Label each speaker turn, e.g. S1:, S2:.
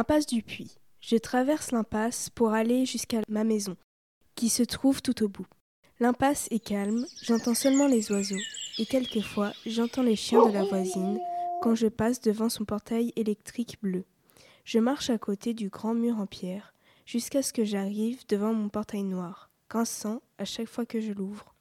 S1: Impasse du Puy. Je traverse l'impasse pour aller jusqu'à ma maison, qui se trouve tout au bout. L'impasse est calme, j'entends seulement les oiseaux, et quelquefois j'entends les chiens de la voisine quand je passe devant son portail électrique bleu. Je marche à côté du grand mur en pierre, jusqu'à ce que j'arrive devant mon portail noir, grinçant à chaque fois que je l'ouvre.